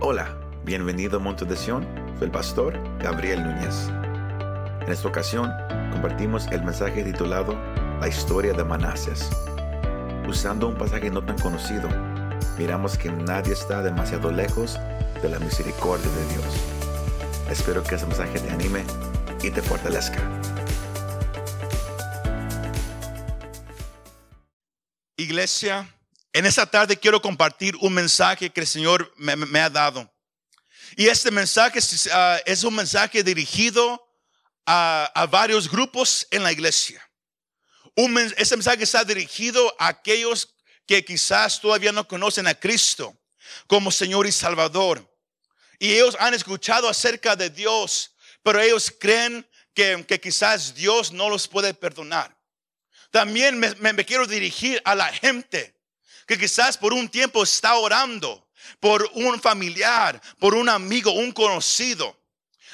Hola, bienvenido a Monte de Sion, soy el pastor Gabriel Núñez. En esta ocasión compartimos el mensaje titulado La historia de Manases. Usando un pasaje no tan conocido, miramos que nadie está demasiado lejos de la misericordia de Dios. Espero que ese mensaje te anime y te fortalezca. Iglesia, en esta tarde quiero compartir un mensaje que el Señor me, ha dado. Y este mensaje ah, es un mensaje dirigido a, varios grupos en la iglesia. este mensaje está dirigido a aquellos que quizás todavía no conocen a Cristo como Señor y Salvador. Y ellos han escuchado acerca de Dios, pero ellos creen que, quizás Dios no los puede perdonar. También me quiero dirigir a la gente que quizás por un tiempo está orando por un familiar, por un amigo, un conocido,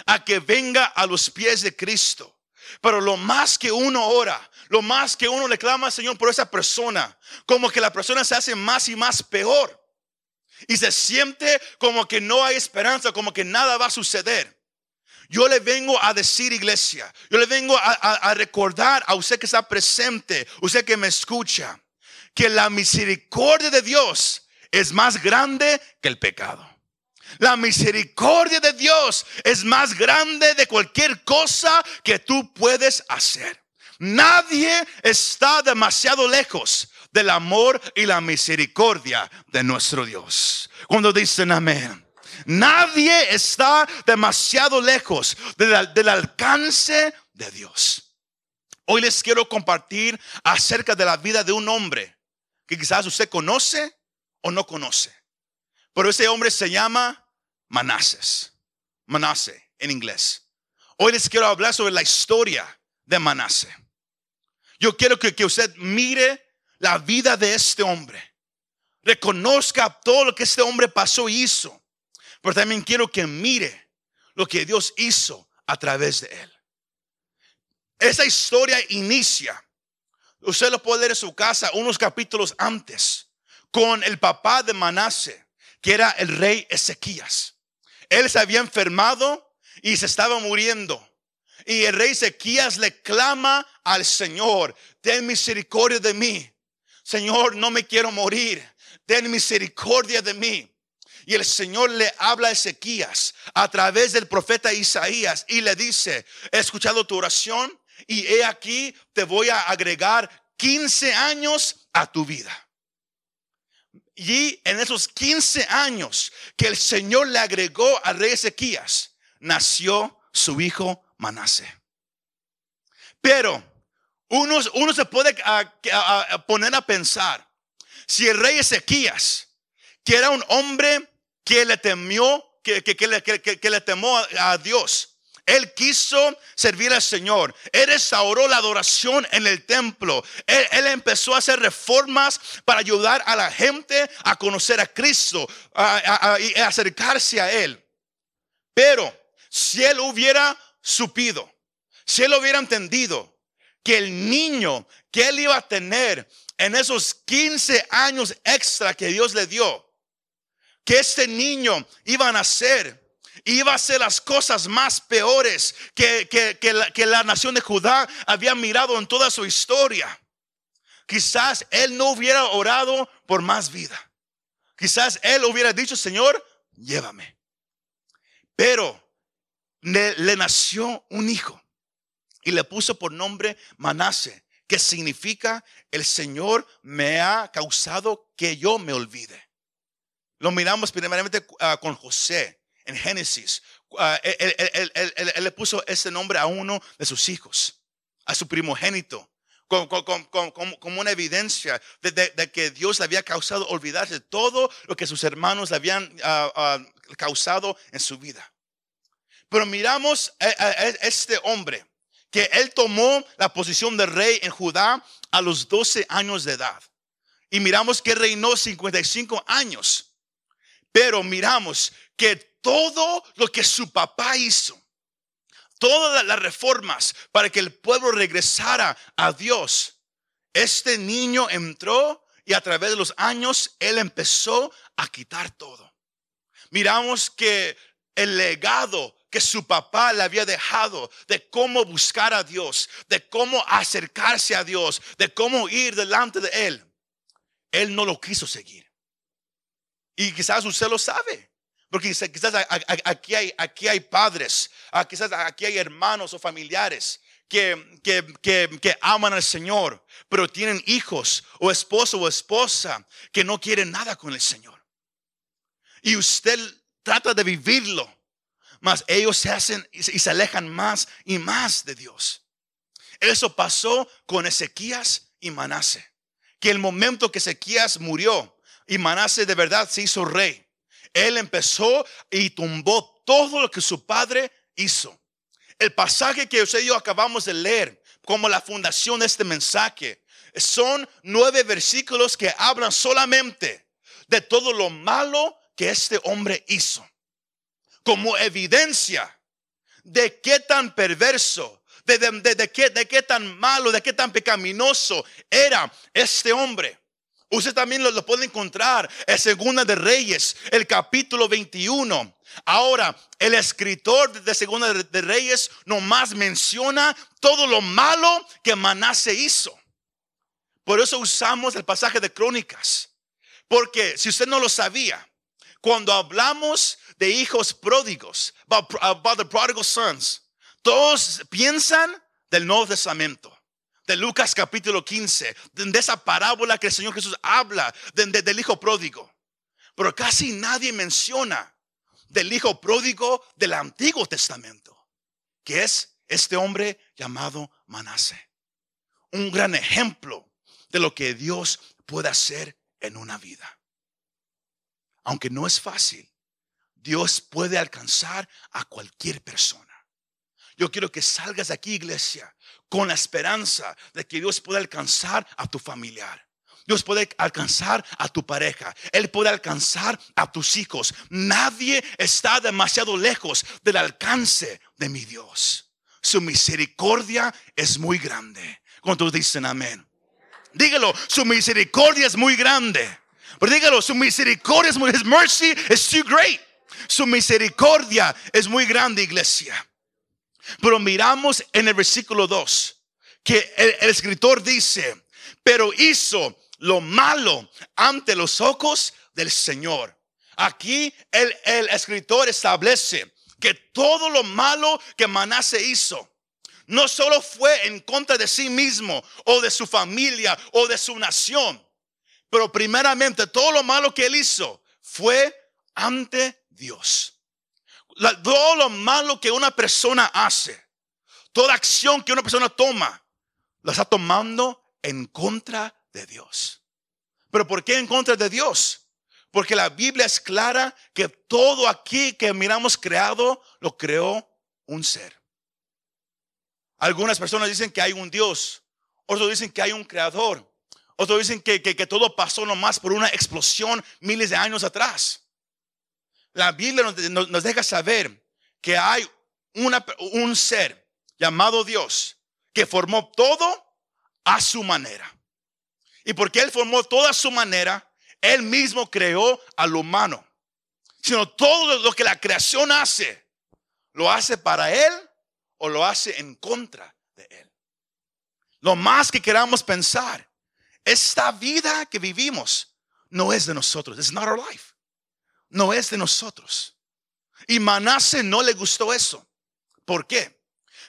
a que venga a los pies de Cristo. Pero lo más que uno ora, lo más que uno le clama al Señor por esa persona, como que la persona se hace más y más peor. Y se siente como que no hay esperanza, como que nada va a suceder. Yo le vengo a decir, iglesia, yo le vengo a, a recordar a usted que está presente, usted que me escucha, que la misericordia de Dios es más grande que el pecado. La misericordia de Dios es más grande de cualquier cosa que tú puedes hacer. Nadie está demasiado lejos del amor y la misericordia de nuestro Dios. Cuando dicen amén. Nadie está demasiado lejos del, del alcance de Dios. Hoy les quiero compartir acerca de la vida de un hombre que quizás usted conoce o no conoce. Pero ese hombre se llama Manases. Manase en inglés. Hoy les quiero hablar sobre la historia de Manase. Yo quiero que, que usted mire la vida de este hombre. Reconozca todo lo que este hombre pasó y hizo. Pero también quiero que mire lo que Dios hizo a través de él. Esa historia inicia Usted lo puede leer en su casa unos capítulos antes con el papá de Manase, que era el rey Ezequías. Él se había enfermado y se estaba muriendo. Y el rey Ezequías le clama al Señor, ten misericordia de mí. Señor, no me quiero morir. Ten misericordia de mí. Y el Señor le habla a Ezequías a través del profeta Isaías y le dice, he escuchado tu oración, y he aquí te voy a agregar 15 años a tu vida. Y en esos 15 años que el Señor le agregó al rey Ezequías, nació su hijo Manase. Pero uno, uno se puede poner a pensar, si el rey Ezequías, que era un hombre que le temió, que, que, le, que le temó a Dios, él quiso servir al Señor. Él restauró la adoración en el templo. Él, empezó a hacer reformas para ayudar a la gente a conocer a Cristo y acercarse a Él. Pero si Él hubiera supido, si Él hubiera entendido que el niño que Él iba a tener en esos 15 años extra que Dios le dio, que este niño iba a nacer iba a ser las cosas más peores que, que, la, que la nación de Judá había mirado en toda su historia. Quizás él no hubiera orado por más vida. Quizás él hubiera dicho, Señor, llévame. Pero le, le, nació un hijo y le puso por nombre Manase, que significa el Señor me ha causado que yo me olvide. Lo miramos primeramente ah, con José en Génesis, ah, él, le puso ese nombre a uno de sus hijos, a su primogénito, como, una evidencia de, que Dios le había causado olvidarse todo lo que sus hermanos le habían ah, ah, causado en su vida. Pero miramos a, este hombre que él tomó la posición de rey en Judá a los 12 años de edad. Y miramos que reinó 55 años. Pero miramos que todo lo que su papá hizo, todas las reformas para que el pueblo regresara a Dios, este niño entró y a través de los años él empezó a quitar todo. Miramos que el legado que su papá le había dejado de cómo buscar a Dios, de cómo acercarse a Dios, de cómo ir delante de Él, él no lo quiso seguir. Y quizás usted lo sabe. Porque quizás aquí hay, aquí hay padres, quizás aquí hay hermanos o familiares que, que, aman al Señor, pero tienen hijos o esposo o esposa que no quieren nada con el Señor. Y usted trata de vivirlo, mas ellos se hacen y se alejan más y más de Dios. Eso pasó con Ezequías y Manase. Que el momento que Ezequías murió y Manase de verdad se hizo rey, él empezó y tumbó todo lo que su padre hizo. El pasaje que usted y yo acabamos de leer como la fundación de este mensaje son nueve versículos que hablan solamente de todo lo malo que este hombre hizo. Como evidencia de qué tan perverso, de, de, qué, de qué tan malo, de qué tan pecaminoso era este hombre. Usted también lo, puede encontrar en Segunda de Reyes, el capítulo 21. Ahora, el escritor de Segunda de Reyes nomás menciona todo lo malo que Manase hizo. Por eso usamos el pasaje de Crónicas. Porque si usted no lo sabía, cuando hablamos de hijos pródigos, about, the prodigal sons, todos piensan del Nuevo Testamento de Lucas capítulo 15, de esa parábola que el Señor Jesús habla del hijo pródigo. Pero casi nadie menciona del hijo pródigo del Antiguo Testamento, que es este hombre llamado Manase. Un gran ejemplo de lo que Dios puede hacer en una vida. Aunque no es fácil, Dios puede alcanzar a cualquier persona. Yo quiero que salgas de aquí, iglesia, con la esperanza de que Dios puede alcanzar a tu familiar. Dios puede alcanzar a tu pareja. Él puede alcanzar a tus hijos. Nadie está demasiado lejos del alcance de mi Dios. Su misericordia es muy grande. ¿Cuántos dicen amén? Dígalo, su misericordia es muy grande. Pero dígalo, su misericordia es muy, his mercy is too great. Su misericordia es muy grande, iglesia. Pero miramos en el versículo 2 que el, escritor dice, pero hizo lo malo ante los ojos del Señor. Aquí el, escritor establece que todo lo malo que Manase hizo, no solo fue en contra de sí mismo o de su familia o de su nación, pero primeramente todo lo malo que él hizo fue ante Dios todo lo malo que una persona hace, toda acción que una persona toma, la está tomando en contra de Dios. ¿Pero por qué en contra de Dios? Porque la Biblia es clara que todo aquí que miramos creado, lo creó un ser. Algunas personas dicen que hay un Dios, otros dicen que hay un creador, otros dicen que, que todo pasó nomás por una explosión miles de años atrás la Biblia nos, deja saber que hay un ser llamado Dios que formó todo a su manera. Y porque Él formó todo a su manera, Él mismo creó al humano. Sino todo lo que la creación hace, lo hace para Él o lo hace en contra de Él. Lo más que queramos pensar, esta vida que vivimos no es de nosotros. It's not our life no es de nosotros. Y Manase no le gustó eso. ¿Por qué?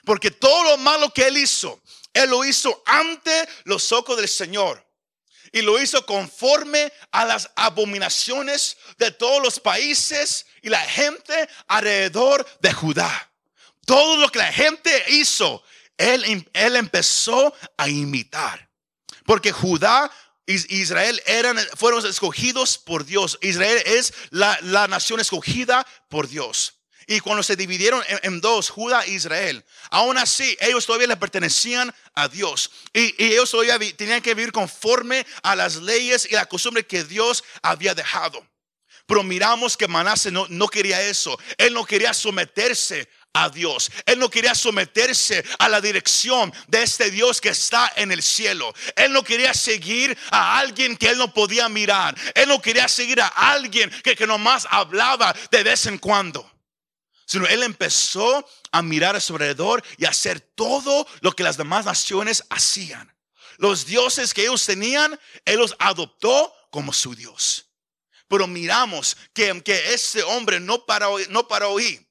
Porque todo lo malo que él hizo, él lo hizo ante los ojos del Señor. Y lo hizo conforme a las abominaciones de todos los países y la gente alrededor de Judá. Todo lo que la gente hizo, él, él empezó a imitar. Porque Judá Israel eran, fueron escogidos por Dios. Israel es la, nación escogida por Dios. Y cuando se dividieron en, dos, Judá e Israel, aún así ellos todavía le pertenecían a Dios. Y, ellos todavía tenían que vivir conforme a las leyes y la costumbre que Dios había dejado. Pero miramos que Manase no, no quería eso. Él no quería someterse a Dios. Él no quería someterse a la dirección de este Dios que está en el cielo. Él no quería seguir a alguien que él no podía mirar. Él no quería seguir a alguien que, que nomás hablaba de vez en cuando. Sino él empezó a mirar a su alrededor y a hacer todo lo que las demás naciones hacían. Los dioses que ellos tenían, él los adoptó como su Dios. Pero miramos que, que ese hombre no paró, no paró ahí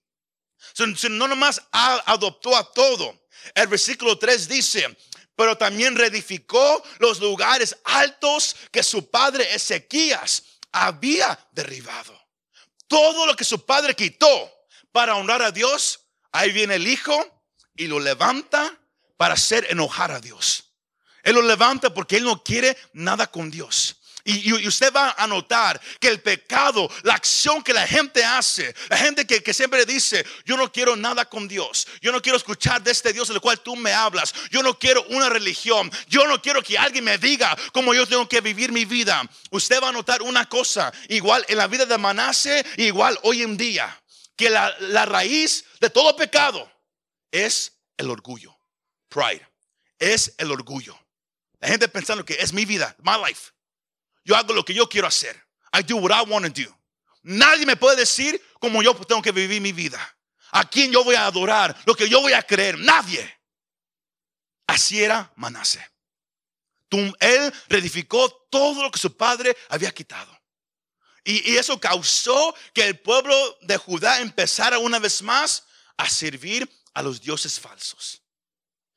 no nomás adoptó a todo. El versículo 3 dice, pero también reedificó los lugares altos que su padre Ezequías había derribado. Todo lo que su padre quitó para honrar a Dios, ahí viene el hijo y lo levanta para hacer enojar a Dios. Él lo levanta porque él no quiere nada con Dios. Y, usted va a notar que el pecado, la acción que la gente hace, la gente que, que, siempre dice, yo no quiero nada con Dios, yo no quiero escuchar de este Dios del cual tú me hablas, yo no quiero una religión, yo no quiero que alguien me diga cómo yo tengo que vivir mi vida. Usted va a notar una cosa, igual en la vida de Manase, igual hoy en día, que la, la raíz de todo pecado es el orgullo, pride, es el orgullo. La gente pensando que es mi vida, my life. Yo hago lo que yo quiero hacer. I do what I want to do. Nadie me puede decir cómo yo tengo que vivir mi vida. A quién yo voy a adorar, lo que yo voy a creer. Nadie. Así era Manase. Él reedificó todo lo que su padre había quitado. Y, y, eso causó que el pueblo de Judá empezara una vez más a servir a los dioses falsos.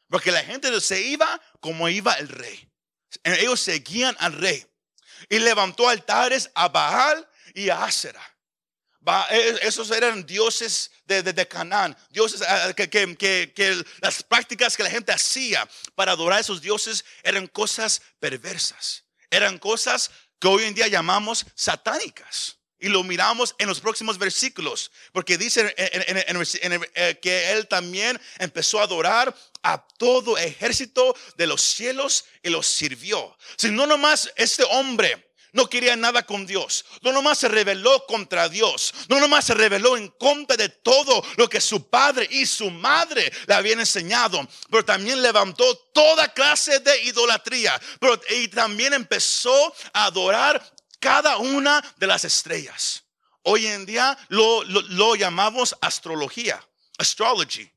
Porque la gente se iba como iba el rey. Ellos seguían al rey y levantó altares a Baal y a Asera. E, esos eran dioses de, de, Canaán, dioses ah, que, que, que, las prácticas que la gente hacía para adorar a esos dioses eran cosas perversas, eran cosas que hoy en día llamamos satánicas. Y lo miramos en los próximos versículos, porque dice eh, que él también empezó a adorar a todo ejército de los cielos y los sirvió. Si no nomás este hombre no quería nada con Dios. No nomás se rebeló contra Dios. No nomás se rebeló en contra de todo lo que su padre y su madre le habían enseñado. Pero también levantó toda clase de idolatría. Pero, y también empezó a adorar cada una de las estrellas. Hoy en día lo, lo, llamamos astrología, astrology.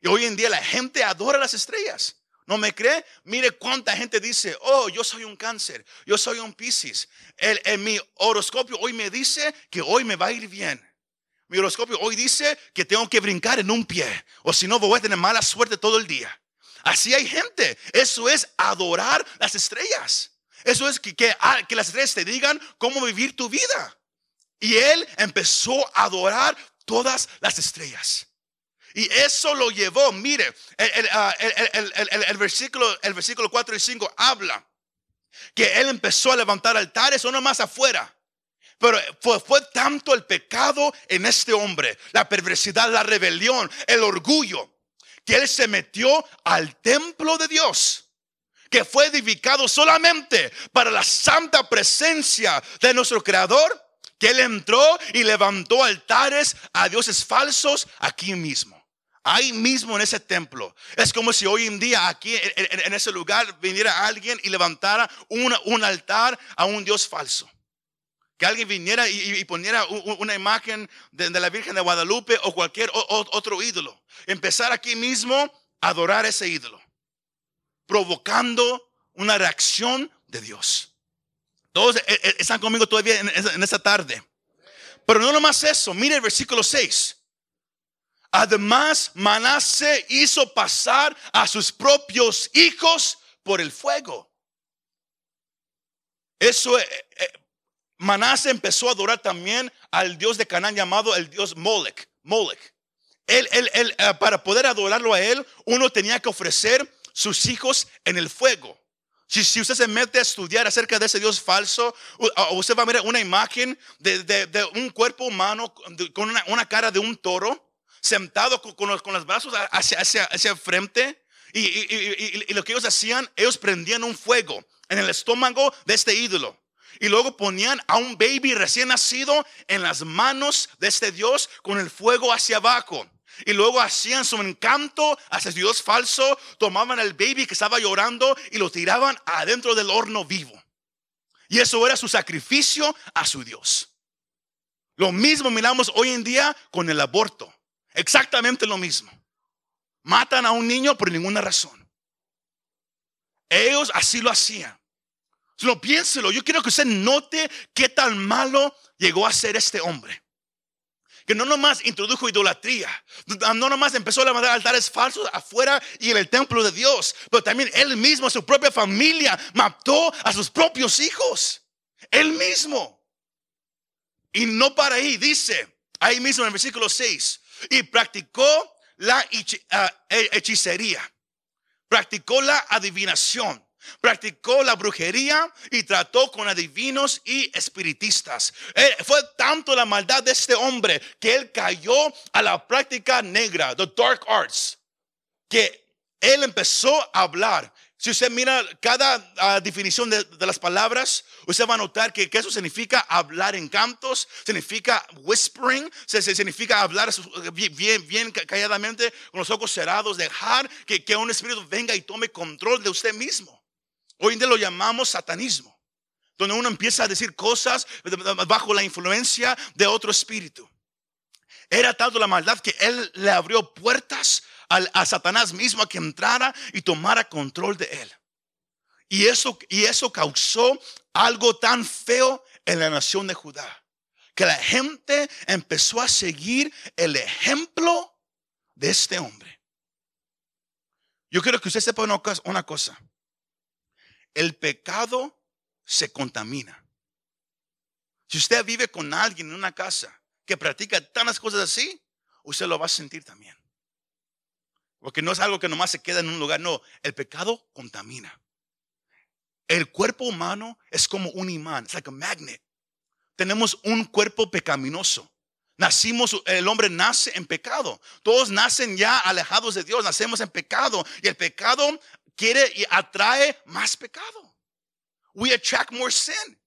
Y hoy en día la gente adora las estrellas. ¿No me cree? Mire cuánta gente dice, oh, yo soy un cáncer, yo soy un piscis. En mi horoscopio hoy me dice que hoy me va a ir bien. Mi horoscopio hoy dice que tengo que brincar en un pie, o si no voy a tener mala suerte todo el día. Así hay gente. Eso es adorar las estrellas. Eso es que, ah, que, las estrellas te digan cómo vivir tu vida. Y él empezó a adorar todas las estrellas. Y eso lo llevó, mire, el, ah, versículo, el versículo 4 y 5 habla que él empezó a levantar altares, no más afuera. Pero fue, fue, tanto el pecado en este hombre, la perversidad, la rebelión, el orgullo, que él se metió al templo de Dios que fue edificado solamente para la santa presencia de nuestro Creador, que Él entró y levantó altares a dioses falsos aquí mismo. Ahí mismo en ese templo. Es como si hoy en día aquí en, ese lugar viniera alguien y levantara un altar a un Dios falso. Que alguien viniera y, poniera una imagen de, la Virgen de Guadalupe o cualquier otro ídolo. Empezar aquí mismo a adorar ese ídolo provocando una reacción de Dios. Todos eh, eh, están conmigo todavía en esta tarde. Pero no nomás eso, mire el versículo 6. Además, Manase hizo pasar a sus propios hijos por el fuego. Eso, eh, Manase empezó a adorar también al dios de Canaán llamado el dios Molech. Molech. Para poder adorarlo a él, uno tenía que ofrecer sus hijos en el fuego. Si, usted se mete a estudiar acerca de ese Dios falso, usted va a ver una imagen de, un cuerpo humano con una, cara de un toro, sentado con, los, con los, brazos hacia, hacia, hacia frente. Y, lo que ellos hacían, ellos prendían un fuego en el estómago de este ídolo. Y luego ponían a un baby recién nacido en las manos de este Dios con el fuego hacia abajo. Y luego hacían su encanto hacia Dios falso, tomaban al baby que estaba llorando y lo tiraban adentro del horno vivo. Y eso era su sacrificio a su Dios. Lo mismo miramos hoy en día con el aborto. Exactamente lo mismo. Matan a un niño por ninguna razón. Ellos así lo hacían. Solo piénselo. Yo quiero que usted note qué tan malo llegó a ser este hombre. Que no nomás introdujo idolatría, no nomás empezó a levantar altares falsos afuera y en el templo de Dios, pero también él mismo, su propia familia, mató a sus propios hijos. Él mismo. Y no para ahí, dice ahí mismo en el versículo 6, y practicó la ah, hechicería, practicó la adivinación Practicó la brujería y trató con adivinos y espiritistas. Eh, fue tanto la maldad de este hombre que él cayó a la práctica negra, the dark arts, que él empezó a hablar. Si usted mira cada ah, definición de, las palabras, usted va a notar que, eso significa hablar en cantos, significa whispering, se, significa hablar bien, bien calladamente, con los ojos cerrados, dejar que, que un espíritu venga y tome control de usted mismo. Hoy en día lo llamamos satanismo, donde uno empieza a decir cosas bajo la influencia de otro espíritu. Era tanto la maldad que él le abrió puertas a, Satanás mismo a que entrara y tomara control de él. Y eso, y eso causó algo tan feo en la nación de Judá, que la gente empezó a seguir el ejemplo de este hombre. Yo quiero que usted sepa una cosa el pecado se contamina. Si usted vive con alguien en una casa que practica tantas cosas así, usted lo va a sentir también. Porque no es algo que nomás se queda en un lugar, no, el pecado contamina. El cuerpo humano es como un imán, es like a magnet. Tenemos un cuerpo pecaminoso. Nacimos, el hombre nace en pecado. Todos nacen ya alejados de Dios, nacemos en pecado. Y el pecado quiere y atrae más pecado. We attract more sin.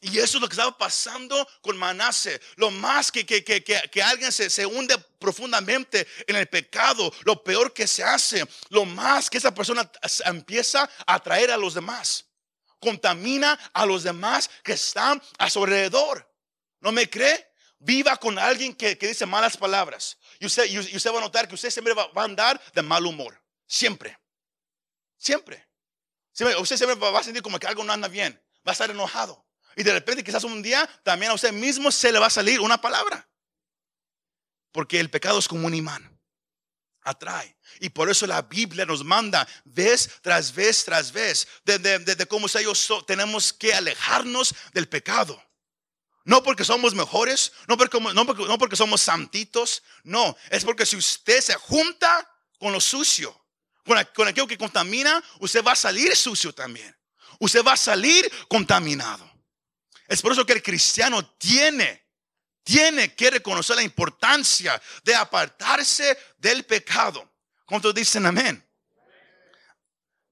Y eso es lo que estaba pasando con Manase. Lo más que, que, que, que alguien se, se, hunde profundamente en el pecado, lo peor que se hace, lo más que esa persona empieza a atraer a los demás. Contamina a los demás que están a su alrededor. ¿No me cree? Viva con alguien que, dice malas palabras. Y usted, y usted va a notar que usted siempre va a andar de mal humor. Siempre. Siempre. Usted siempre va a sentir como que algo no anda bien. Va a estar enojado. Y de repente quizás un día también a usted mismo se le va a salir una palabra. Porque el pecado es como un imán. Atrae. Y por eso la Biblia nos manda vez tras vez tras vez de, de, cómo ellos tenemos que alejarnos del pecado. No porque somos mejores, no porque, no, porque, no porque somos santitos, no, es porque si usted se junta con lo sucio, con, aquello que contamina, usted va a salir sucio también. Usted va a salir contaminado. Es por eso que el cristiano tiene, tiene que reconocer la importancia de apartarse del pecado. ¿Cuántos dicen amén?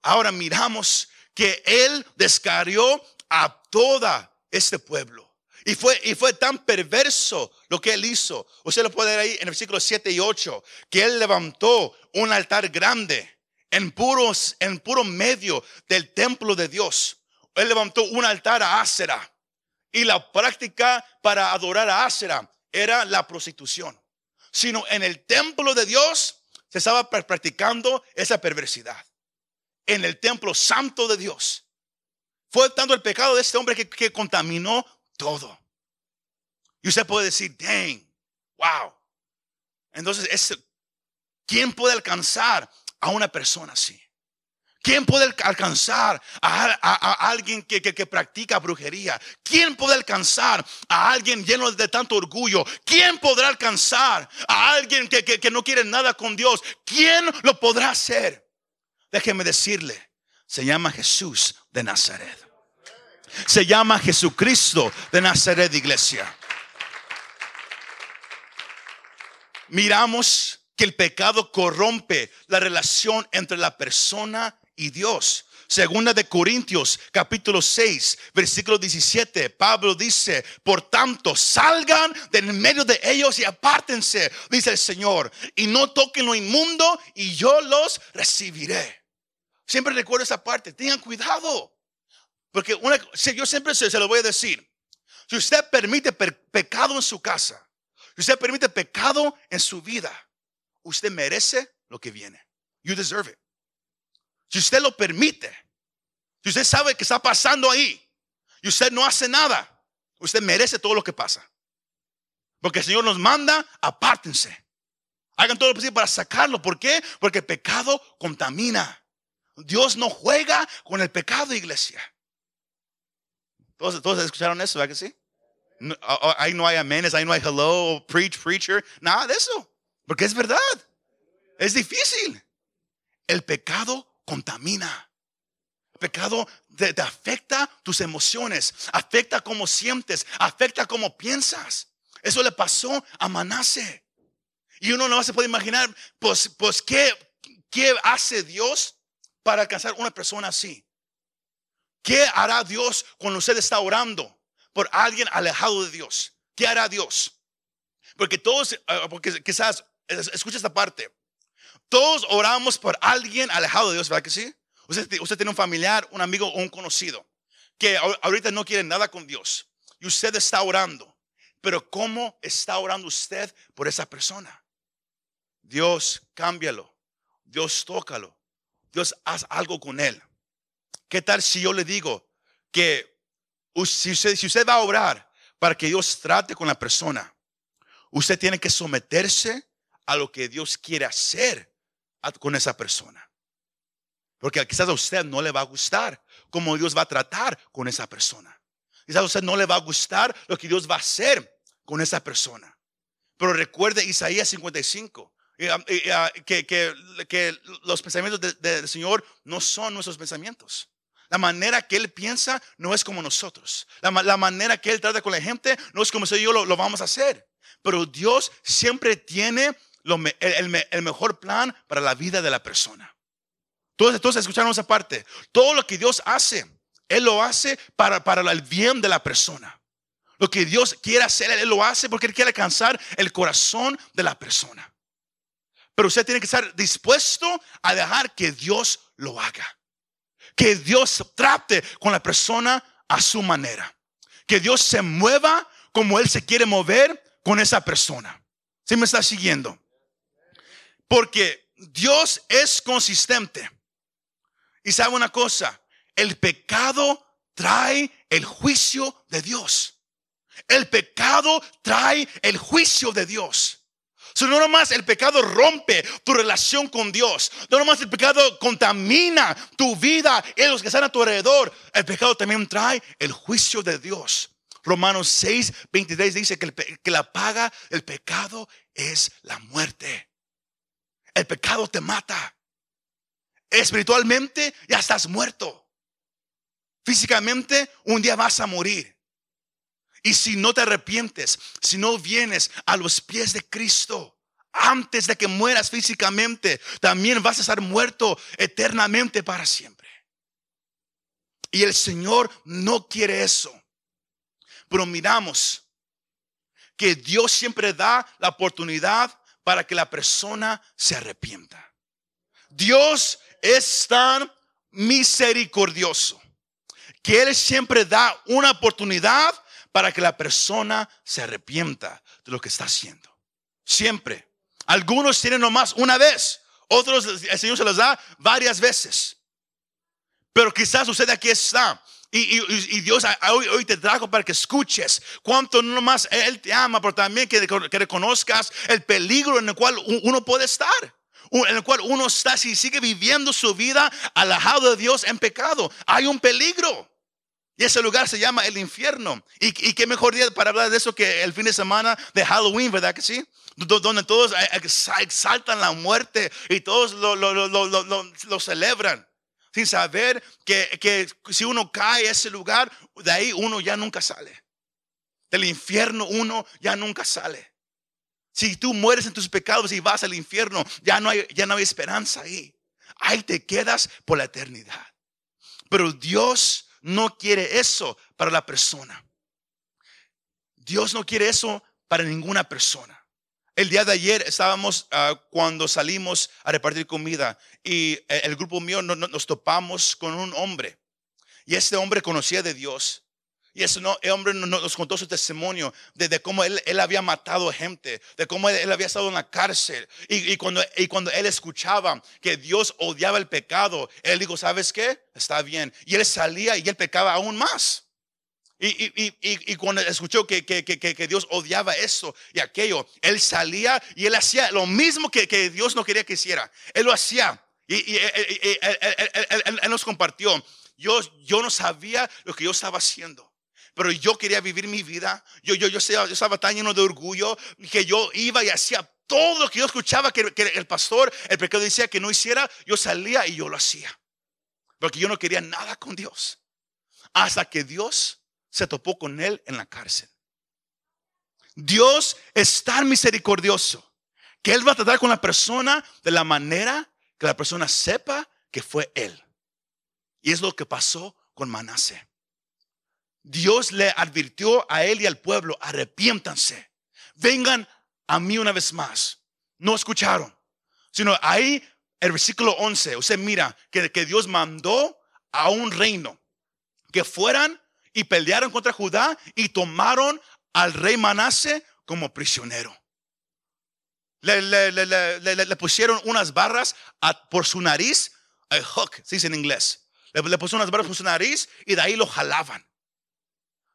Ahora miramos que él descarrió a toda este pueblo. Y fue, y fue tan perverso lo que él hizo. Usted lo puede ver ahí en el versículo 7 y 8, que él levantó un altar grande en, en puro medio del templo de Dios. Él levantó un altar a Ásera y la práctica para adorar a Ásera era la prostitución. Sino en el templo de Dios se estaba practicando esa perversidad. En el templo santo de Dios. Fue tanto el pecado de este hombre que, que contaminó todo. Y usted puede decir, dang, wow. Entonces, ¿quién puede alcanzar a una persona así? ¿Quién puede alcanzar a, alguien que, que, practica brujería? ¿Quién puede alcanzar a alguien lleno de tanto orgullo? ¿Quién podrá alcanzar a alguien que, que no quiere nada con Dios? ¿Quién lo podrá hacer? Déjeme decirle, se llama Jesús de Nazaret. Se llama Jesucristo de Nazaret, iglesia. Miramos que el pecado corrompe la relación entre la persona y Dios. Segunda de Corintios, capítulo 6, versículo 17. Pablo dice, por tanto, salgan del medio de ellos y apártense, dice el Señor, y no toquen lo inmundo y yo los recibiré. Siempre recuerdo esa parte, tengan cuidado. Porque una, yo siempre se, se lo voy a decir. Si usted permite pecado en su casa, si usted permite pecado en su vida, usted merece lo que viene. You deserve it. Si usted lo permite, si usted sabe que está pasando ahí y usted no hace nada, usted merece todo lo que pasa. Porque el Señor nos manda, apártense. Hagan todo lo posible para sacarlo. ¿Por qué? Porque el pecado contamina. Dios no juega con el pecado, iglesia. ¿Todos, todos escucharon eso, ¿verdad que sí? ahí no hay amenes, ahí no hay hello, preach, preacher, nada de eso. Porque es verdad. Es difícil. El pecado contamina. El pecado te, afecta tus emociones, afecta cómo sientes, afecta cómo piensas. Eso le pasó a Manase. Y uno no se puede imaginar, pues, pues ¿qué, ¿qué hace Dios para alcanzar una persona así? ¿Qué hará Dios cuando usted está orando por alguien alejado de Dios? ¿Qué hará Dios? Porque todos, eh, porque quizás, escucha esta parte, todos oramos por alguien alejado de Dios, ¿verdad que sí? Usted, tiene un familiar, un amigo o un conocido que ahorita no quiere nada con Dios y usted está orando. Pero ¿cómo está orando usted por esa persona? Dios, cámbialo. Dios, tócalo. Dios, haz algo con él. ¿Qué tal si yo le digo que si usted, si usted va a orar para que Dios trate con la persona, usted tiene que someterse a lo que Dios quiere hacer con esa persona. Porque quizás a usted no le va a gustar cómo Dios va a tratar con esa persona. Quizás a usted no le va a gustar lo que Dios va a hacer con esa persona. Pero recuerde Isaías 55, ah, ah, que, que, los pensamientos del Señor no son nuestros pensamientos. La manera que Él piensa no es como nosotros. La, manera que Él trata con la gente no es como si yo lo vamos a hacer. Pero Dios siempre tiene el, mejor plan para la vida de la persona. Todos, todos escucharon esa parte. Todo lo que Dios hace, Él lo hace para, para el bien de la persona. Lo que Dios quiere hacer, Él lo hace porque Él quiere alcanzar el corazón de la persona. Pero usted tiene que estar dispuesto a dejar que Dios lo haga. Que Dios trate con la persona a su manera. Que Dios se mueva como Él se quiere mover con esa persona. ¿Sí me está siguiendo? Porque Dios es consistente. Y sabe una cosa, el pecado trae el juicio de Dios. El pecado trae el juicio de Dios. no nomás el pecado rompe tu relación con Dios. No nomás el pecado contamina tu vida y los que están a tu alrededor. El pecado también trae el juicio de Dios. Romanos 6, 23 dice que, que la paga del pecado es la muerte. El pecado te mata. Espiritualmente ya estás muerto. Físicamente un día vas a morir. Y si no te arrepientes, si no vienes a los pies de Cristo, antes de que mueras físicamente, también vas a estar muerto eternamente para siempre. Y el Señor no quiere eso. Pero miramos que Dios siempre da la oportunidad para que la persona se arrepienta. Dios es tan misericordioso que Él siempre da una oportunidad para que la persona se arrepienta de lo que está haciendo. Siempre. Algunos tienen nomás una vez, otros el Señor se los da varias veces. Pero quizás usted aquí está y, Dios hoy, te trajo para que escuches cuánto no más Él te ama, pero también que, reconozcas el peligro en el cual uno puede estar en el cual uno está si sigue viviendo su vida alejado de Dios en pecado. Hay un peligro. Y ese lugar se llama el infierno. Y, y, qué mejor día para hablar de eso que el fin de semana de Halloween, ¿verdad que sí? Donde todos exaltan la muerte y todos lo, lo, lo, lo celebran sin saber que, si uno cae a ese lugar, de ahí uno ya nunca sale. Del infierno uno ya nunca sale. Si tú mueres en tus pecados y vas al infierno, ya no hay, ya no hay esperanza ahí. Ahí te quedas por la eternidad. Pero Dios no quiere eso para la persona. Dios no quiere eso para ninguna persona. El día de ayer estábamos ah, cuando salimos a repartir comida y eh, el grupo mío nos topamos con un hombre. Y este hombre conocía de Dios. Y ese hombre nos contó su testimonio de, cómo él, había matado gente, de cómo él, había estado en la cárcel. Y, cuando, y cuando él escuchaba que Dios odiaba el pecado, él dijo, ¿sabes qué? Está bien. Y él salía y él pecaba aún más. Y, cuando escuchó que, que, Dios odiaba eso y aquello, él salía y él hacía lo mismo que, Dios no quería que hiciera. Él lo hacía. Y, él, nos compartió. Yo, yo no sabía lo que yo estaba haciendo. Pero yo quería vivir mi vida. Yo, yo, yo, estaba, yo estaba tan lleno de orgullo que yo iba y hacía todo lo que yo escuchaba que, el pastor, el pecado decía que no hiciera. Yo salía y yo lo hacía. Porque yo no quería nada con Dios. Hasta que Dios se topó con él en la cárcel. Dios es tan misericordioso que Él va a tratar con la persona de la manera que la persona sepa que fue Él. Y es lo que pasó con Manase. Dios le advirtió a él y al pueblo, arrepiéntanse, vengan a mí una vez más. No escucharon, sino ahí el versículo 11, usted mira que, que Dios mandó a un reino que fueran y pelearon contra Judá y tomaron al rey Manase como prisionero. Le, pusieron unas barras por su nariz, a hook, se dice en inglés. Le, pusieron unas barras por su nariz y de ahí lo jalaban.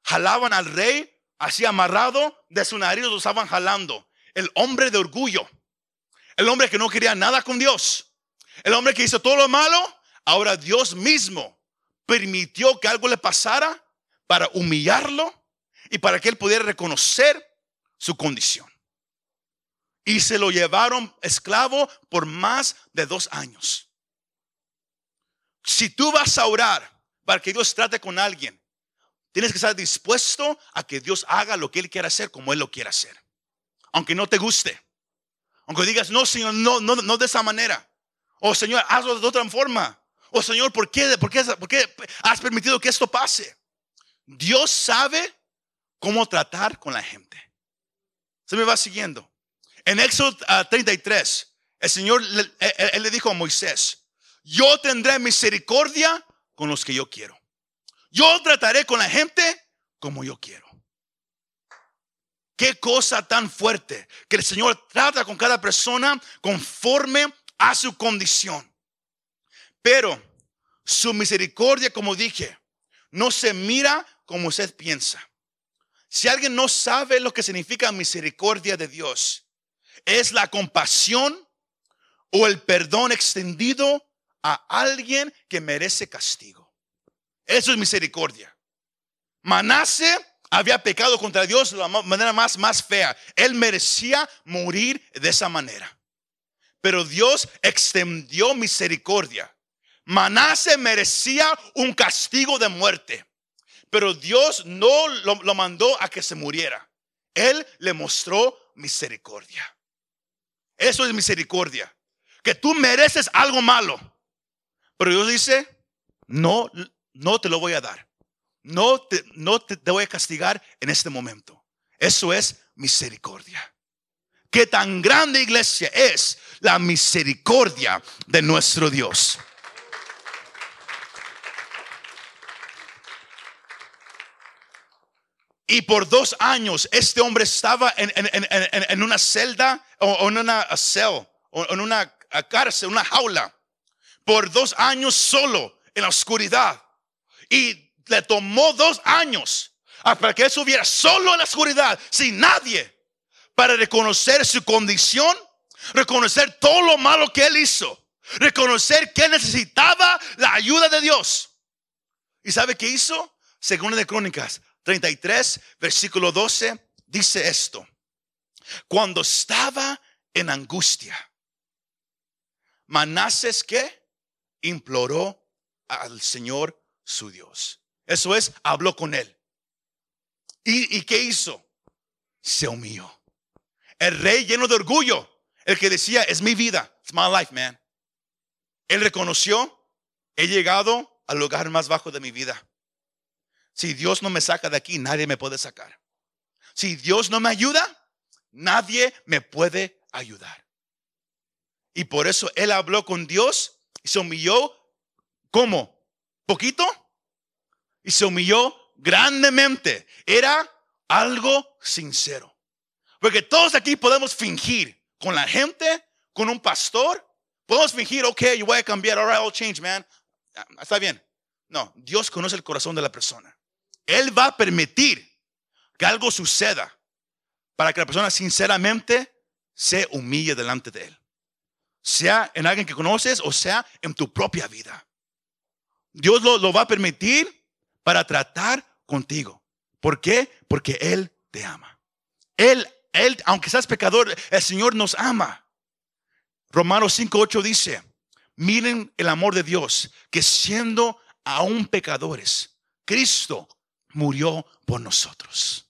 Jalaban al rey así amarrado de su nariz, lo estaban jalando. El hombre de orgullo, el hombre que no quería nada con Dios, el hombre que hizo todo lo malo, ahora Dios mismo permitió que algo le pasara para humillarlo y para que él pudiera reconocer su condición. Y se lo llevaron esclavo por más de dos años. Si tú vas a orar para que Dios trate con alguien, tienes que estar dispuesto a que Dios haga lo que Él quiera hacer como Él lo quiera hacer. Aunque no te guste. Aunque digas, no, Señor, no, no, no de esa manera. O Señor, hazlo de otra forma. O Señor, ¿por qué, por qué, por qué has permitido que esto pase? Dios sabe cómo tratar con la gente. Se me va siguiendo. En Éxodo 33, ah, el Señor le dijo a Moisés, yo tendré misericordia con los que yo quiero. Yo trataré con la gente como yo quiero. Qué cosa tan fuerte que el Señor trata con cada persona conforme a su condición. Pero su misericordia, como dije, no se mira como usted piensa. Si alguien no sabe lo que significa misericordia de Dios, es la compasión o el perdón extendido a alguien que merece castigo. Eso es misericordia. Manase había pecado contra Dios de la manera más, más fea. Él merecía morir de esa manera. Pero Dios extendió misericordia. Manase merecía un castigo de muerte. Pero Dios no lo, mandó a que se muriera. Él le mostró misericordia. Eso es misericordia. Que tú mereces algo malo. Pero Dios dice, no, no te lo voy a dar. No te, no te, voy a castigar en este momento. Eso es misericordia. Qué tan grande iglesia es la misericordia de nuestro Dios. Y por dos años este hombre estaba en, una celda o en una cel, o en una cárcel, una jaula. Por dos años solo en la oscuridad. Y le tomó dos años para que él estuviera solo en la oscuridad, sin nadie, para reconocer su condición, reconocer todo lo malo que él hizo, reconocer que necesitaba la ayuda de Dios. ¿Y sabe qué hizo? Según de Crónicas, 33, versículo 12, dice esto. Cuando estaba en angustia, Manases que imploró al Señor su Dios. Eso es, habló con él. ¿Y, ¿Y, qué hizo? Se humilló. El rey lleno de orgullo, el que decía, es mi vida, it's my life, man. Él reconoció, he llegado al lugar más bajo de mi vida. Si Dios no me saca de aquí, nadie me puede sacar. Si Dios no me ayuda, nadie me puede ayudar. Y por eso él habló con Dios y se humilló. ¿Cómo? ¿Poquito? Y se humilló grandemente. Era algo sincero. Porque todos aquí podemos fingir con la gente, con un pastor. Podemos fingir, ok, yo voy a cambiar, all right, I'll change, man. Ah, está bien. No, Dios conoce el corazón de la persona. Él va a permitir que algo suceda para que la persona sinceramente se humille delante de Él. Sea en alguien que conoces o sea en tu propia vida. Dios lo, va a permitir para tratar contigo. ¿Por qué? Porque Él te ama. Él, Él, aunque seas pecador, el Señor nos ama. Romanos 5.8 dice, miren el amor de Dios, que siendo aún pecadores, Cristo murió por nosotros.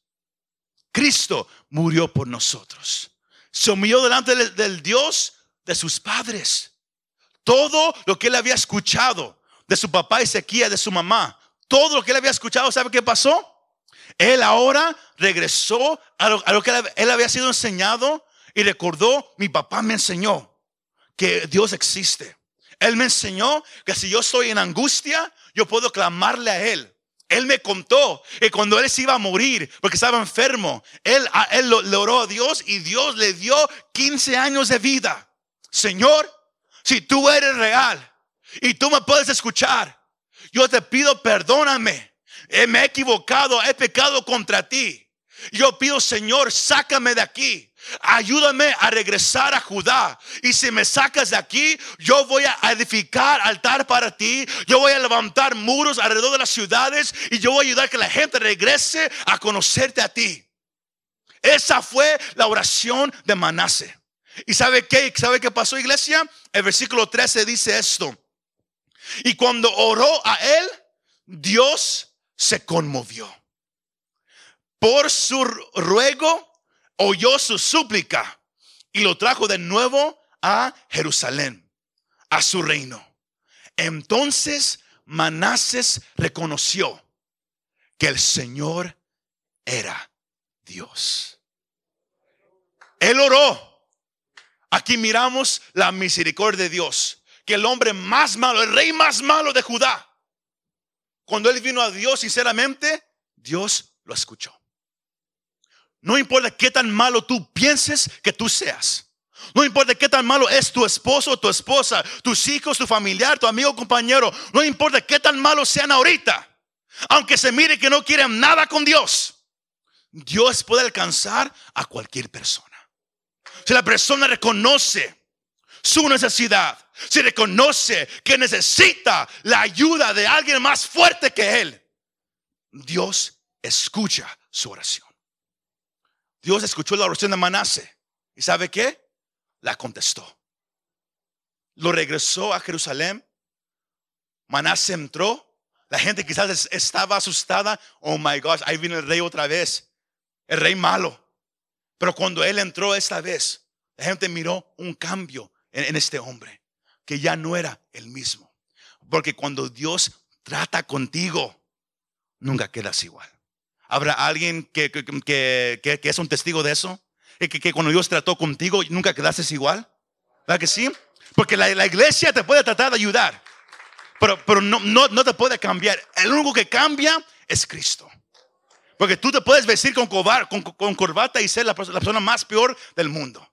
Cristo murió por nosotros. Se humilló delante del, Dios de sus padres. Todo lo que él había escuchado de su papá Ezequiel, de su mamá, todo lo que él había escuchado, ¿sabe qué pasó? Él ahora regresó a lo, a lo que él había sido enseñado y recordó, mi papá me enseñó que Dios existe. Él me enseñó que si yo estoy en angustia, yo puedo clamarle a Él. Él me contó que cuando él se iba a morir porque estaba enfermo, él, él le oró a Dios y Dios le dio 15 años de vida. Señor, si tú eres real y tú me puedes escuchar, yo te pido perdóname. Eh, me he equivocado, he pecado contra ti. Yo pido, Señor, sácame de aquí. Ayúdame a regresar a Judá. Y si me sacas de aquí, yo voy a edificar altar para ti. Yo voy a levantar muros alrededor de las ciudades. Y yo voy a ayudar a que la gente regrese a conocerte a ti. Esa fue la oración de Manase. ¿Y sabe qué? ¿Sabe qué pasó, iglesia? El versículo 13 dice esto. Y cuando oró a él, Dios se conmovió. Por su ruego, oyó su súplica y lo trajo de nuevo a Jerusalén, a su reino. Entonces Manases reconoció que el Señor era Dios. Él oró. Aquí miramos la misericordia de Dios. Que el hombre más malo, el rey más malo de Judá, cuando él vino a Dios sinceramente, Dios lo escuchó. No importa qué tan malo tú pienses que tú seas. No importa qué tan malo es tu esposo tu esposa, tus hijos, tu familiar, tu amigo, compañero. No importa qué tan malos sean ahorita. Aunque se mire que no quieren nada con Dios. Dios puede alcanzar a cualquier persona. Si la persona reconoce su necesidad, si reconoce que necesita la ayuda de alguien más fuerte que él, Dios escucha su oración. Dios escuchó la oración de Manase. ¿Y sabe qué? La contestó. Lo regresó a Jerusalén. Manase entró. La gente quizás estaba asustada. Oh my gosh, ahí viene el rey otra vez. El rey malo. Pero cuando él entró esta vez, la gente miró un cambio en, en este hombre. Que ya no era el mismo. Porque cuando Dios trata contigo, nunca quedas igual. ¿Habrá alguien que, que, es un testigo de eso? Que, que, cuando Dios trató contigo nunca quedaste igual. ¿Verdad que sí? Porque la, iglesia te puede tratar de ayudar, pero, pero no, no, no, te puede cambiar. El único que cambia es Cristo. Porque tú te puedes vestir con, con, con corbata y ser la, la persona más peor del mundo.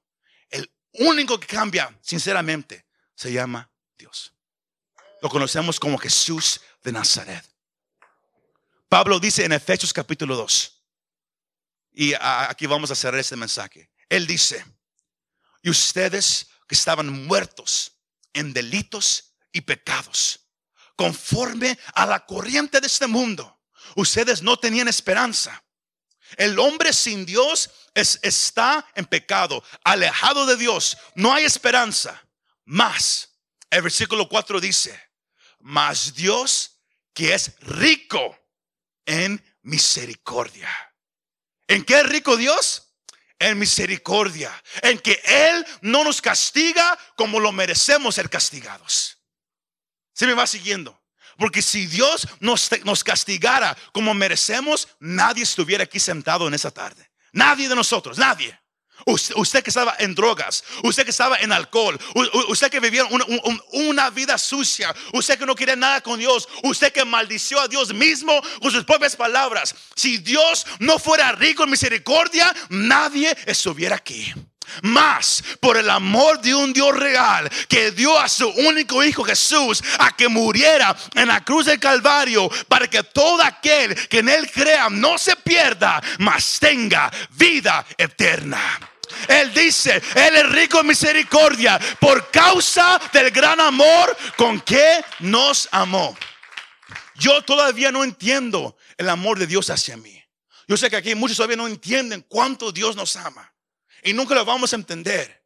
El único que cambia, sinceramente, se llama Dios. Lo conocemos como Jesús de Nazaret. Pablo dice en Efesios capítulo 2, y aquí vamos a cerrar este mensaje. Él dice, y ustedes que estaban muertos en delitos y pecados, conforme a la corriente de este mundo, ustedes no tenían esperanza. El hombre sin Dios es, está en pecado, alejado de Dios, no hay esperanza. Más, el versículo 4 dice, mas Dios que es rico en misericordia. ¿En qué rico Dios? En misericordia. En que Él no nos castiga como lo merecemos ser castigados. ¿Se me va siguiendo? Porque si Dios nos, nos castigara como merecemos, nadie estuviera aquí sentado en esa tarde. Nadie de nosotros, nadie. Usted, que estaba en drogas, usted que estaba en alcohol, usted que vivía una, vida sucia, usted que no quería nada con Dios, usted que maldició a Dios mismo con sus propias palabras. Si Dios no fuera rico en misericordia, nadie estuviera aquí. Más por el amor de un Dios real que dio a su único hijo Jesús a que muriera en la cruz del Calvario para que todo aquel que en él crea no se pierda, mas tenga vida eterna. Él dice, Él es rico en misericordia por causa del gran amor con que nos amó. Yo todavía no entiendo el amor de Dios hacia mí. Yo sé que aquí muchos todavía no entienden cuánto Dios nos ama. Y nunca lo vamos a entender.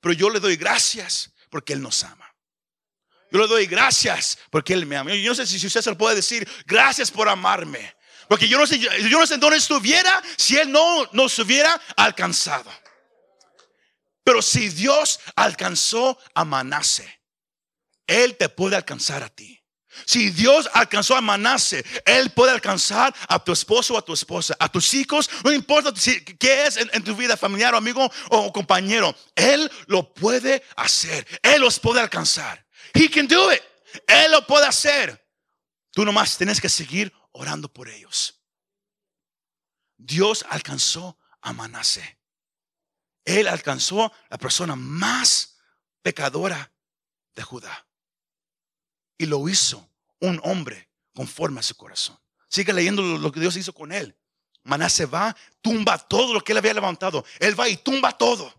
Pero yo le doy gracias porque Él nos ama. Yo le doy gracias porque Él me ama. Yo no sé si usted se lo puede decir, gracias por amarme. Porque yo no sé, yo no sé dónde estuviera si Él no nos hubiera alcanzado. Pero si Dios alcanzó a Manase, Él te puede alcanzar a ti. Si Dios alcanzó a Manase, Él puede alcanzar a tu esposo o a tu esposa, a tus hijos, no importa qué es en, tu vida familiar o amigo o compañero, Él lo puede hacer, Él los puede alcanzar. He can do it, Él lo puede hacer. Tú nomás tienes que seguir orando por ellos. Dios alcanzó a Manase. Él alcanzó la persona más pecadora de Judá. Y lo hizo un hombre conforme a su corazón. Sigue leyendo lo que Dios hizo con él. Manase va, tumba todo lo que él había levantado. Él va y tumba todo.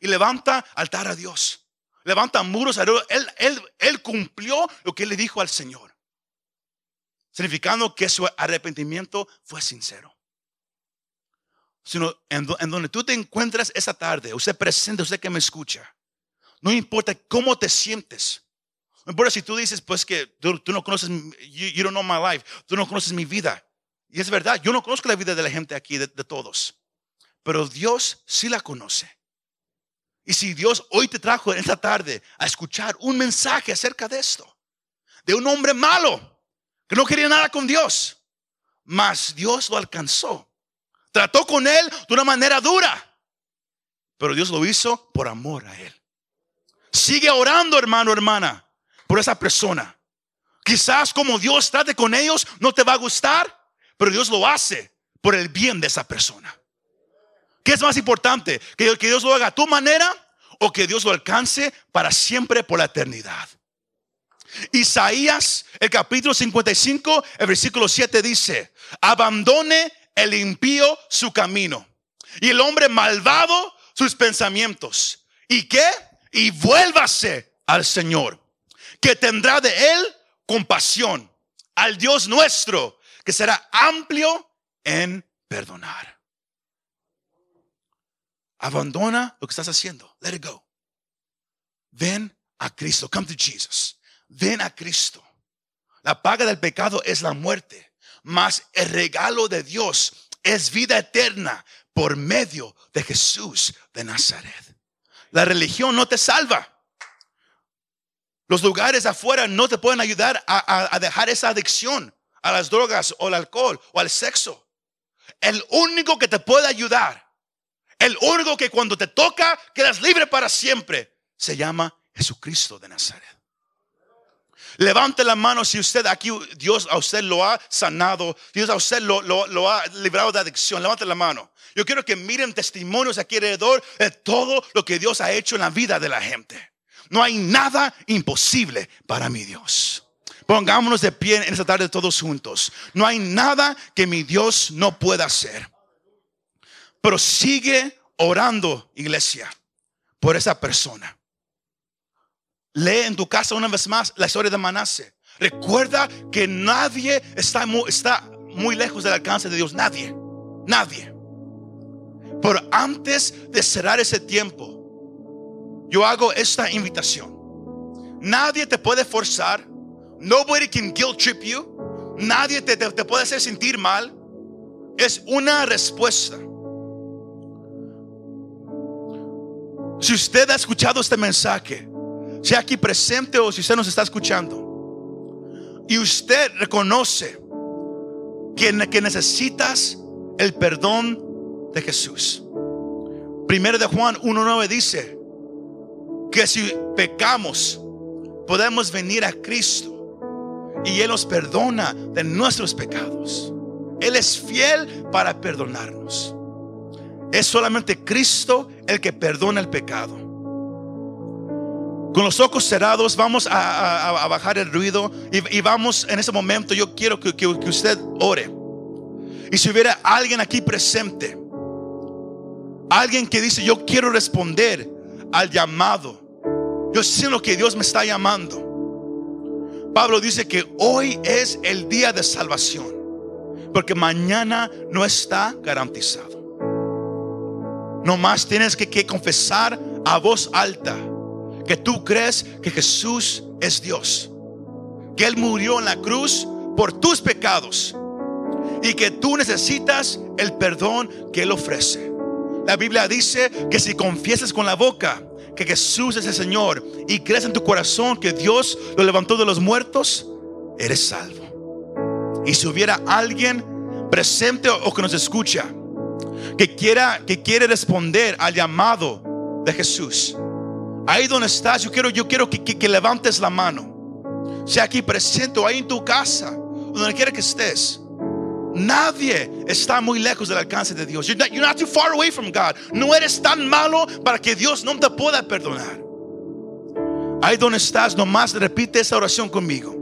Y levanta altar a Dios. Levanta muros. Él, él, él cumplió lo que le dijo al Señor. Significando que su arrepentimiento fue sincero sino en, donde tú te encuentras esa tarde, usted presente, usted que me escucha. No importa cómo te sientes. No importa si tú dices, pues que tú, no conoces, you, don't know my life, tú no conoces mi vida. Y es verdad, yo no conozco la vida de la gente aquí, de, de todos. Pero Dios sí la conoce. Y si Dios hoy te trajo en esta tarde a escuchar un mensaje acerca de esto, de un hombre malo que no quería nada con Dios, mas Dios lo alcanzó Trató con él de una manera dura. Pero Dios lo hizo por amor a él. Sigue orando, hermano, hermana, por esa persona. Quizás como Dios trate con ellos no te va a gustar, pero Dios lo hace por el bien de esa persona. ¿Qué es más importante? ¿Que, Dios lo haga a tu manera o que Dios lo alcance para siempre por la eternidad? Isaías, el capítulo 55, el versículo 7 dice, abandone el impío su camino y el hombre malvado sus pensamientos. ¿Y qué? Y vuélvase al Señor, que tendrá de él compasión, al Dios nuestro, que será amplio en perdonar. Abandona lo que estás haciendo. Let it go. Ven a Cristo. Come to Jesus. Ven a Cristo. La paga del pecado es la muerte mas el regalo de Dios es vida eterna por medio de Jesús de Nazaret. La religión no te salva. Los lugares afuera no te pueden ayudar a, dejar esa adicción a las drogas o al alcohol o al sexo. El único que te puede ayudar, el único que cuando te toca quedas libre para siempre, se llama Jesucristo de Nazaret. Levante la mano si usted aquí, Dios a usted lo ha sanado, Dios a usted lo, lo, ha librado de adicción. Levante la mano. Yo quiero que miren testimonios aquí alrededor de todo lo que Dios ha hecho en la vida de la gente. No hay nada imposible para mi Dios. Pongámonos de pie en esta tarde todos juntos. No hay nada que mi Dios no pueda hacer. Pero sigue orando, iglesia, por esa persona. Lee en tu casa una vez más la historia de Manase. Recuerda que nadie está muy, está muy lejos del alcance de Dios. Nadie. Nadie. Pero antes de cerrar ese tiempo, yo hago esta invitación. Nadie te puede forzar. Nobody can guilt trip you. Nadie te, te puede hacer sentir mal. Es una respuesta. Si usted ha escuchado este mensaje, sea aquí presente o si usted nos está escuchando, y usted reconoce que, que necesitas el perdón de Jesús. Primero de Juan 1.9 dice que si pecamos, podemos venir a Cristo y Él nos perdona de nuestros pecados. Él es fiel para perdonarnos. Es solamente Cristo el que perdona el pecado. Con los ojos cerrados vamos a, bajar el ruido y, vamos en ese momento, yo quiero que, que usted ore. Y si hubiera alguien aquí presente, alguien que dice, yo quiero responder al llamado, yo siento que Dios me está llamando. Pablo dice que hoy es el día de salvación, porque mañana no está garantizado. No más tienes que, que confesar a voz alta que tú crees que Jesús es Dios, que Él murió en la cruz por tus pecados y que tú necesitas el perdón que Él ofrece. La Biblia dice que si confiesas con la boca que Jesús es el Señor y crees en tu corazón que Dios lo levantó de los muertos, eres salvo. Y si hubiera alguien presente o que nos escucha que quiera que quiere responder al llamado de Jesús, ahí donde estás, yo quiero yo quiero que, que, levantes la mano. Sea aquí presente o ahí en tu casa, donde quiera que estés. Nadie está muy lejos del alcance de Dios. You're not, too far away from God. No eres tan malo para que Dios no te pueda perdonar. Ahí donde estás, nomás repite esa oración conmigo.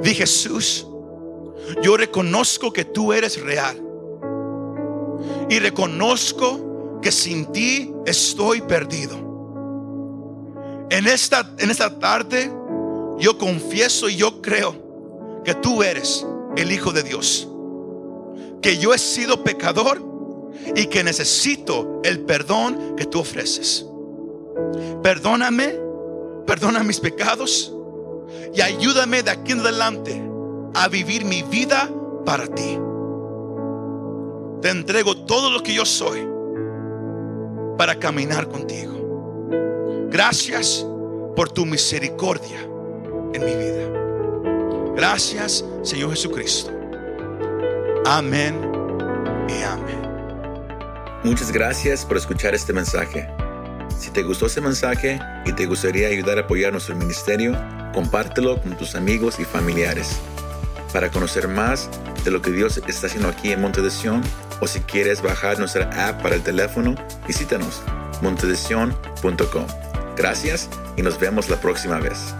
Di Jesús, yo reconozco que tú eres real. Y reconozco que sin ti estoy perdido. En esta, en esta tarde, yo confieso y yo creo que tú eres el Hijo de Dios que yo he sido pecador y que necesito el perdón que tú ofreces. Perdóname, perdona mis pecados y ayúdame de aquí en adelante a vivir mi vida para ti. Te entrego todo lo que yo soy para caminar contigo. Gracias por tu misericordia en mi vida. Gracias, Señor Jesucristo. Amén y amén. Muchas gracias por escuchar este mensaje. Si te gustó este mensaje y te gustaría ayudar a apoyar nuestro ministerio, compártelo con tus amigos y familiares. Para conocer más de lo que Dios está haciendo aquí en Monte de Sion, o si quieres bajar nuestra app para el teléfono, visítanos montedesion.com. Gracias y nos vemos la próxima vez.